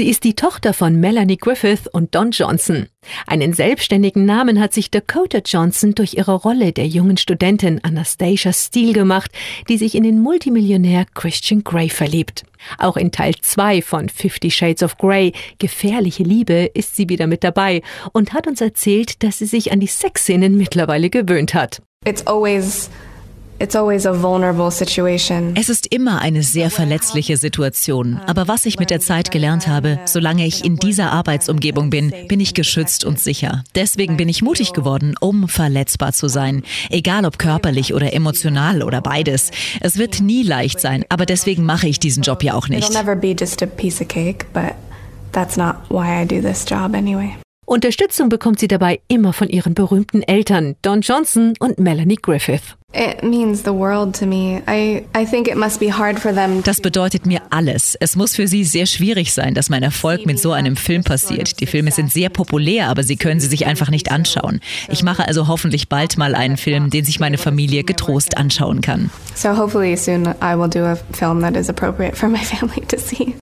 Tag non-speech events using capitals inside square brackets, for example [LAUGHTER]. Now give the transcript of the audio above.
Sie ist die Tochter von Melanie Griffith und Don Johnson. Einen selbstständigen Namen hat sich Dakota Johnson durch ihre Rolle der jungen Studentin Anastasia Steele gemacht, die sich in den Multimillionär Christian Grey verliebt. Auch in Teil 2 von Fifty Shades of Grey, Gefährliche Liebe, ist sie wieder mit dabei und hat uns erzählt, dass sie sich an die Sexszenen mittlerweile gewöhnt hat. It's always es ist immer eine sehr verletzliche Situation. Aber was ich mit der Zeit gelernt habe, solange ich in dieser Arbeitsumgebung bin, bin ich geschützt und sicher. Deswegen bin ich mutig geworden, um verletzbar zu sein. Egal ob körperlich oder emotional oder beides. Es wird nie leicht sein, aber deswegen mache ich diesen Job ja auch nicht. Unterstützung bekommt sie dabei immer von ihren berühmten Eltern, Don Johnson und Melanie Griffith. Das bedeutet mir alles. Es muss für sie sehr schwierig sein, dass mein Erfolg mit so einem Film passiert. Die Filme sind sehr populär, aber sie können sie sich einfach nicht anschauen. Ich mache also hoffentlich bald mal einen Film, den sich meine Familie getrost anschauen kann. So hopefully soon I will do a film that is appropriate for my [LAUGHS] family to see.